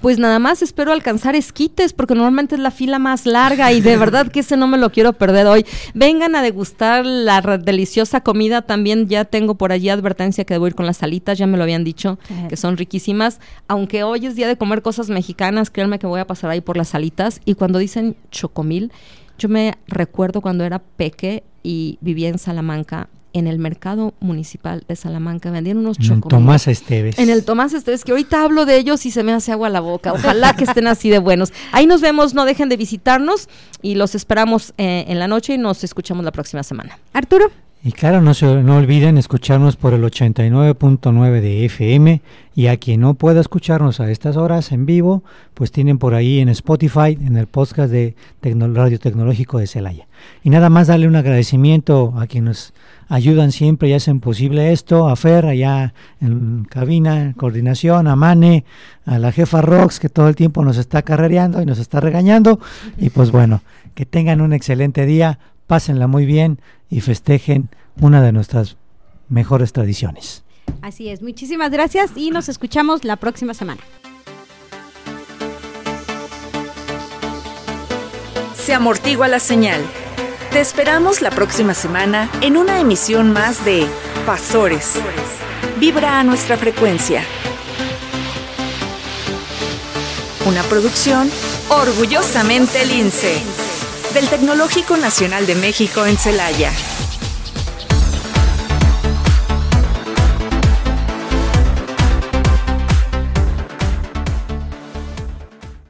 Pues nada más espero alcanzar esquites porque normalmente es la fila más larga y de verdad que ese no me lo quiero perder hoy. Vengan a degustar la deliciosa comida. También ya tengo por allí advertencia que debo ir con las salitas, ya me lo habían dicho, Ajá. que son riquísimas. Aunque hoy es día de comer cosas mexicanas, créanme que voy a pasar ahí por las salitas. Y cuando dicen chocomil, yo me recuerdo cuando era peque y vivía en Salamanca. En el mercado municipal de Salamanca vendían unos En el. Tomás Esteves. En el Tomás Esteves, que ahorita hablo de ellos y se me hace agua la boca. Ojalá que estén así de buenos. Ahí nos vemos, no dejen de visitarnos y los esperamos eh, en la noche y nos escuchamos la próxima semana. Arturo. Y claro, no, se, no olviden escucharnos por el 89.9 de FM y a quien no pueda escucharnos a estas horas en vivo, pues tienen por ahí en Spotify, en el podcast de Tecno- Radio Tecnológico de Celaya. Y nada más darle un agradecimiento a quienes nos ayudan siempre y hacen posible esto, a Fer allá en cabina, en coordinación, a Mane, a la jefa Rox que todo el tiempo nos está carrereando y nos está regañando. Y pues bueno, que tengan un excelente día, pásenla muy bien y festejen una de nuestras mejores tradiciones. Así es, muchísimas gracias y nos escuchamos la próxima semana. Se amortigua la señal. Te esperamos la próxima semana en una emisión más de Pasores. Vibra a nuestra frecuencia. Una producción orgullosamente lince del Tecnológico Nacional de México en Celaya.